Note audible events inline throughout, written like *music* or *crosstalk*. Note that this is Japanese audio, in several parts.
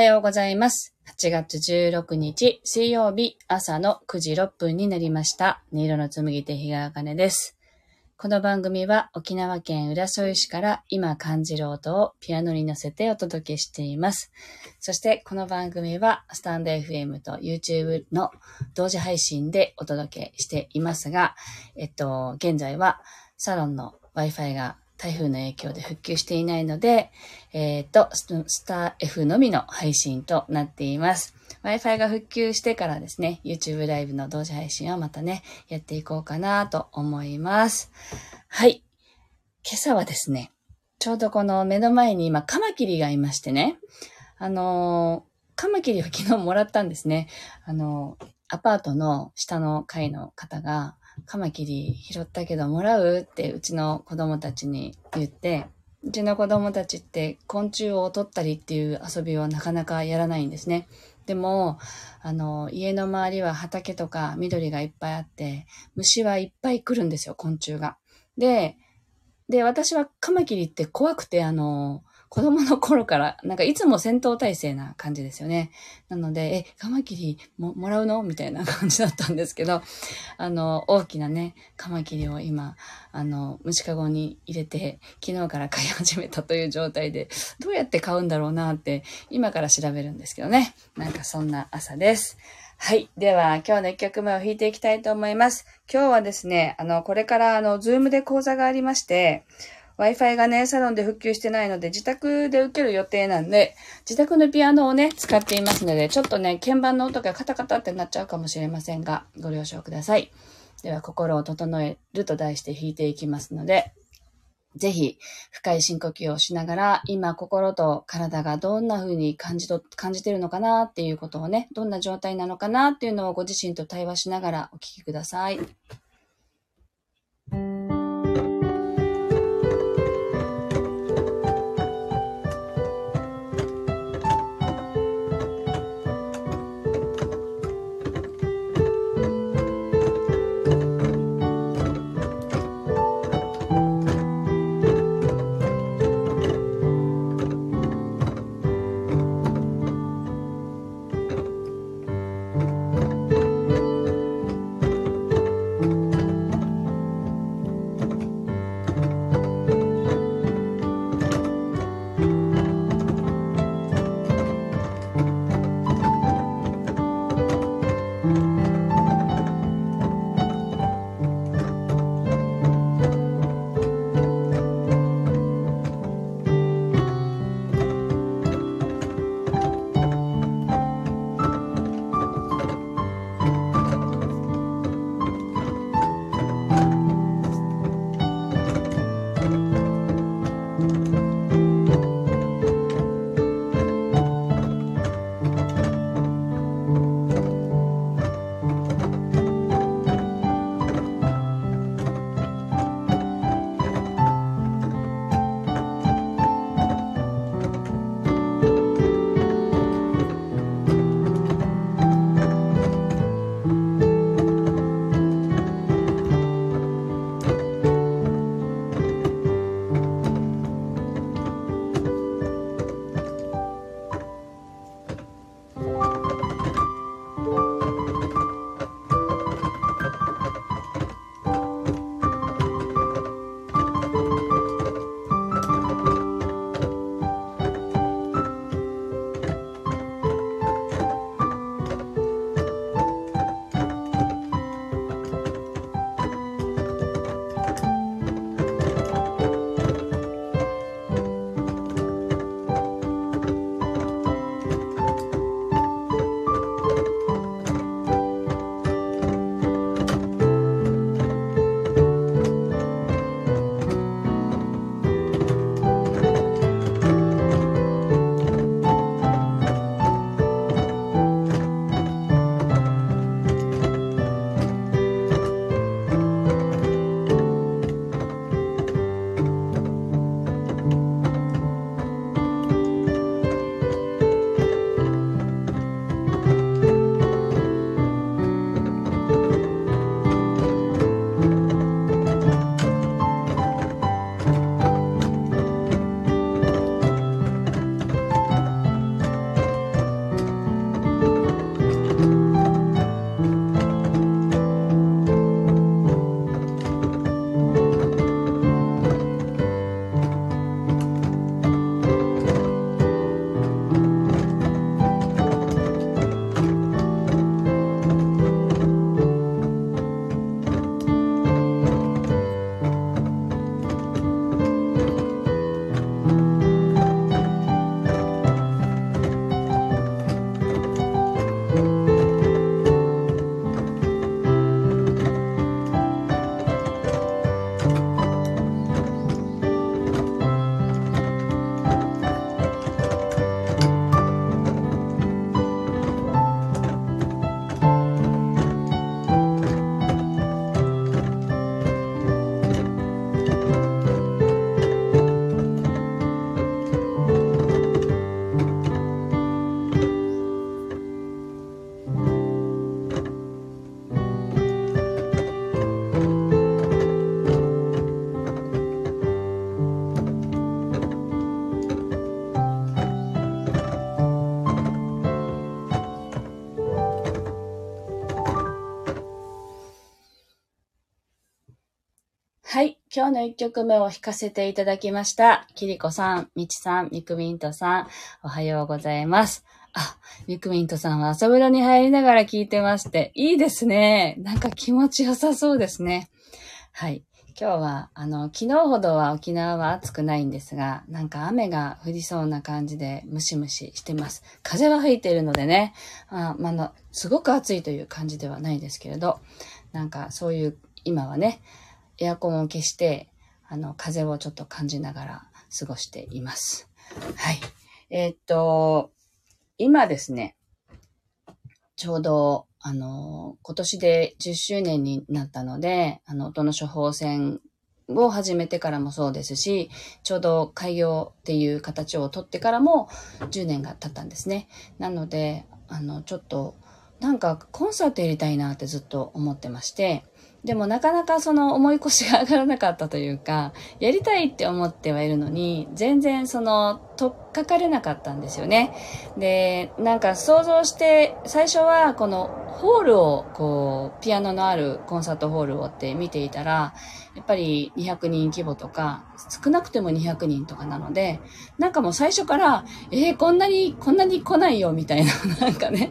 はようございます。8月16日水曜日朝の9時6分になりました。音色の紡手日川茜です。この番組は沖縄県浦添市から今感じる音をピアノに乗せてお届けしています。そしてこの番組はスタンド FM と YouTube の同時配信でお届けしていますが、えっと、現在はサロンの Wi-Fi が台風の影響で復旧していないので、えっ、と、ススター F のみの配信となっています。Wi-Fi が復旧してからですね、YouTube ライブの同時配信をまたね、やっていこうかなと思います。はい。今朝はですね、ちょうどこの目の前に今、カマキリがいましてね、あのーカマキリを昨日もらったんですね。あのーアパートの下の階の方が、カマキリ拾ったけどもらうってうちの子供たちに言って、うちの子供たちって昆虫を取ったりっていう遊びをなかなかやらないんですね。でも、あの、家の周りは畑とか緑がいっぱいあって、虫はいっぱい来るんですよ、昆虫が。で、で、私はカマキリって怖くて、あの、子供の頃から、なんかいつも戦闘態勢な感じですよね。なので、え、カマキリももらうの？みたいな感じだったんですけど、*laughs* あの、大きなね、カマキリを今、あの、虫かごに入れて、昨日から飼い始めたという状態で、どうやって飼うんだろうなって、今から調べるんですけどね。なんかそんな朝です。はい。では、今日の一曲目を弾いていきたいと思います。今日はですね、あの、これから、あの、ズームで講座がありまして、Wi-Fi がね、サロンで復旧してないので、自宅で受ける予定なんで、自宅のピアノをね、使っていますので、ちょっとね、鍵盤の音がカタカタってなっちゃうかもしれませんが、ご了承ください。では、心を整えると題して弾いていきますので、ぜひ、深い深呼吸をしながら、今、心と体がどんな風に感じと、感じてるのかなっていうことをね、どんな状態なのかなっていうのをご自身と対話しながらお聞きください。今日の一曲目を弾かせていただきました。キリコさん、ミチさん、ミクミントさん、おはようございます。あ、ミクミントさんは朝風呂に入りながら聞いてまして、いいですね。なんか気持ちよさそうですね。はい。今日は、あの、昨日ほどは沖縄は暑くないんですが、なんか雨が降りそうな感じでムシムシしてます。風は吹いてるのでね、あまあ、すごく暑いという感じではないですけれど、なんかそういう、今はね、エアコンを消して、あの、風をちょっと感じながら過ごしています。はい。えー、っと、今ですね、ちょうど、あの、今年で10周年になったので、あの、音の処方箋を始めてからもそうですし、ちょうど開業っていう形をとってからも10年が経ったんですね。なので、あの、ちょっと、なんかコンサートやりたいなってずっと思ってまして、でもなかなかその思い越しが上がらなかったというか、やりたいって思ってはいるのに、全然その、とっかかれなかったんですよね。で、なんか想像して、最初はこのホールを、こう、ピアノのあるコンサートホールをって見ていたら、やっぱり200人規模とか、少なくても200人とかなので、なんかもう最初から、えー、こんなに、こんなに来ないよ、みたいな、*laughs* なんかね、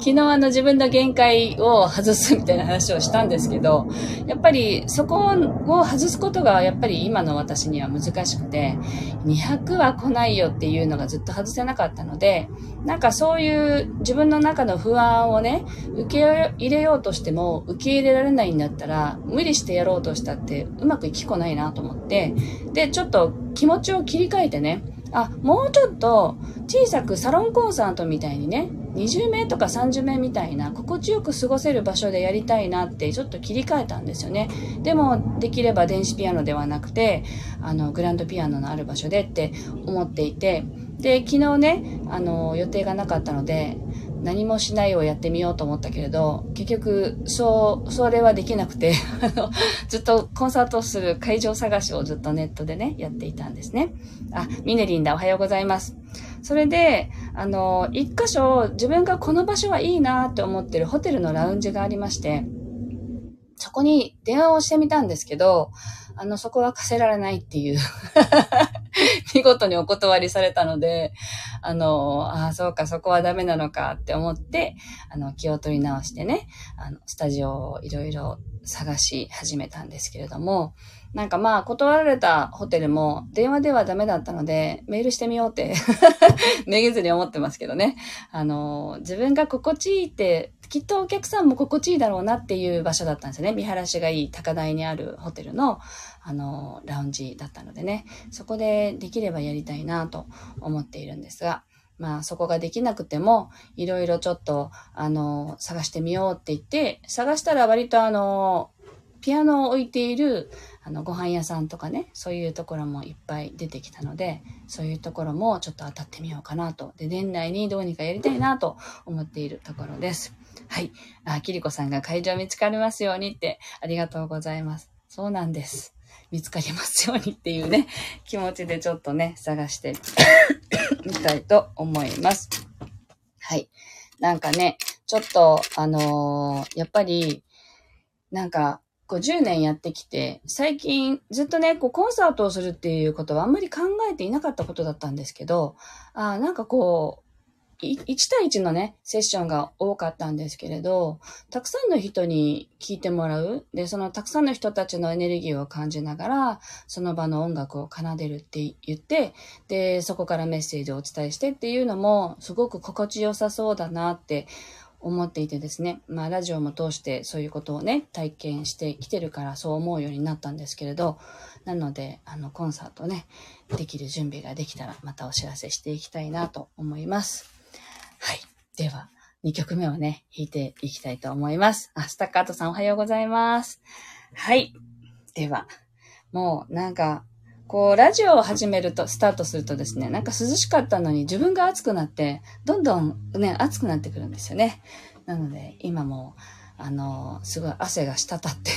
昨日あの自分の限界を外すみたいな話をしたんですけど、やっぱりそこを外すことがやっぱり今の私には難しくて、200は来ないよっていうのがずっと外せなかったので、なんかそういう自分の中の不安をね、受け入れようとしても受け入れられないんだったら、無理してやろうとしたってうまくいきこないなと思って、で、ちょっと気持ちを切り替えてね、あ、もうちょっと小さくサロンコンサートみたいにね、20名とか30名みたいな心地よく過ごせる場所でやりたいなってちょっと切り替えたんですよね。でもできれば電子ピアノではなくて、あの、グランドピアノのある場所でって思っていて、で、昨日ね、あの、予定がなかったので、何もしないをやってみようと思ったけれど、結局、そう、それはできなくて *laughs* あのずっとコンサートする会場探しをずっとネットでね、やっていたんですね。あ、ミネリンだ、おはようございます。それで、あの、一箇所、自分がこの場所はいいなって思ってるホテルのラウンジがありまして、そこに電話をしてみたんですけど、あの、そこは課せられないっていう *laughs* *laughs* 見事にお断りされたので、あの、ああ、そうか、そこはダメなのかって思って、あの、気を取り直してね、あの、スタジオをいろいろ探し始めたんですけれども、なんかまあ、断られたホテルも電話ではダメだったので、メールしてみようって *laughs* めげずに思ってますけどね。あの、自分が心地いいって、きっとお客さんも心地いいだろうなっていう場所だったんですよね。見晴らしがいい高台にあるホテルの、あの、ラウンジだったのでね。そこでできればやりたいなと思っているんですが、まあそこができなくても、いろいろちょっと、あの、探してみようって言って、探したら割とあの、ピアノを置いているあの、ご飯屋さんとかね、そういうところもいっぱい出てきたので、そういうところもちょっと当たってみようかなと。で、年内にどうにかやりたいなと思っているところです。はい。あ、キリコさんが会場見つかりますようにって、ありがとうございます。そうなんです。見つかりますようにっていうね、*laughs* 気持ちでちょっとね、探して *coughs* みたいと思います。はい。なんかね、ちょっと、あのー、やっぱり、なんか、こう10年やってきて、最近ずっとね、こうコンサートをするっていうことはあんまり考えていなかったことだったんですけど、あなんかこう、1対1のね、セッションが多かったんですけれど、たくさんの人に聞いてもらう。で、そのたくさんの人たちのエネルギーを感じながら、その場の音楽を奏でるって言って、で、そこからメッセージをお伝えしてっていうのも、すごく心地よさそうだなって思っていてですね、まあラジオも通してそういうことをね、体験してきてるからそう思うようになったんですけれど、なので、あの、コンサートね、できる準備ができたらまたお知らせしていきたいなと思います。はい。では、2曲目をね、弾いていきたいと思います。あ、スタッカートさんおはようございます。はい。では、もうなんか、こう、ラジオを始めると、スタートするとですね、なんか涼しかったのに自分が暑くなって、どんどんね、暑くなってくるんですよね。なので、今も、あの、すごい汗が滴って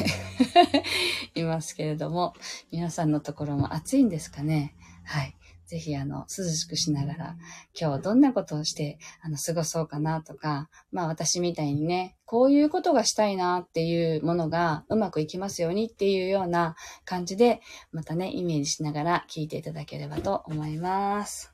*laughs* いますけれども、皆さんのところも暑いんですかね。はい。ぜひあの、涼しくしながら、今日どんなことをして、あの、過ごそうかなとか、まあ私みたいにね、こういうことがしたいなっていうものがうまくいきますようにっていうような感じで、またね、イメージしながら聞いていただければと思います。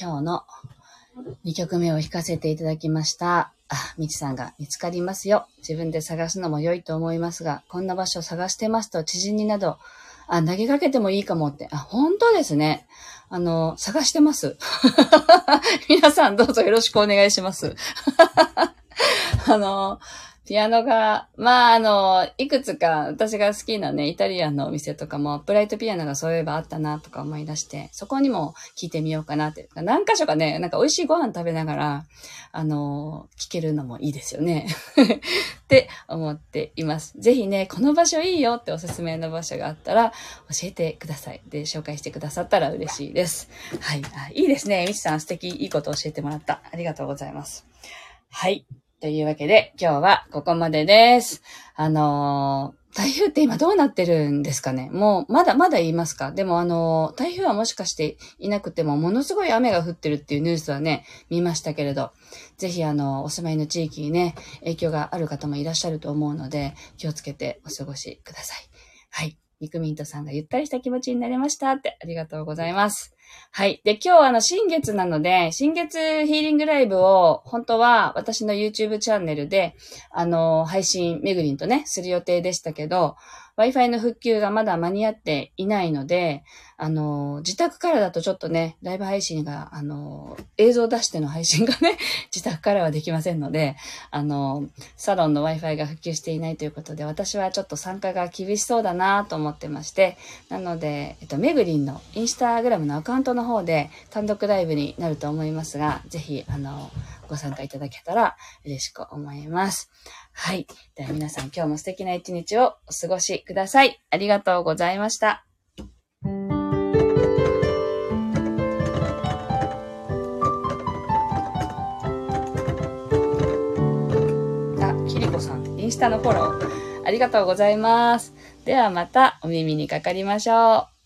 今日の2曲目を弾かせていただきました。あ、みちさんが見つかりますよ。自分で探すのも良いと思いますが、こんな場所を探してますと、知人になど、あ、投げかけてもいいかもって。あ、本当ですね。あの、探してます。*laughs* 皆さんどうぞよろしくお願いします。*laughs* あの、ピアノが、まあ、あの、いくつか私が好きなね、イタリアンのお店とかも、ブライトピアノがそういえばあったなとか思い出して、そこにも聞いてみようかなって。何箇所かね、なんか美味しいご飯食べながら、あの、聞けるのもいいですよね。*laughs* って思っています。ぜひね、この場所いいよっておすすめの場所があったら、教えてください。で、紹介してくださったら嬉しいです。はい。いいですね。みちさん素敵、いいこと教えてもらった。ありがとうございます。はい。というわけで、今日はここまでです。あのー、台風って今どうなってるんですかね？もう、まだまだ言いますか？でもあのー、台風はもしかしていなくても、ものすごい雨が降ってるっていうニュースはね、見ましたけれど、ぜひあの、お住まいの地域にね、影響がある方もいらっしゃると思うので、気をつけてお過ごしください。はい。ミクミントさんがゆったりした気持ちになれましたってありがとうございます。はい。で、今日あの、新月なので、新月ヒーリングライブを、本当は私の YouTube チャンネルで、あの、配信、めぐりんとね、する予定でしたけど、Wi-Fi の復旧がまだ間に合っていないので、あの、自宅からだとちょっとね、ライブ配信が、あの、映像出しての配信がね、*laughs* 自宅からはできませんので、あの、サロンの Wi-Fi が普及していないということで、私はちょっと参加が厳しそうだなと思ってまして、なので、えっと、めぐりんのインスタグラムのアカウントの方で単独ライブになると思いますが、ぜひ、あの、ご参加いただけたら嬉しく思います。はい。では皆さん今日も素敵な一日をお過ごしください。ありがとうございました。あ、きりこさん、インスタのフォロー、ありがとうございます。ではまたお耳にかかりましょう。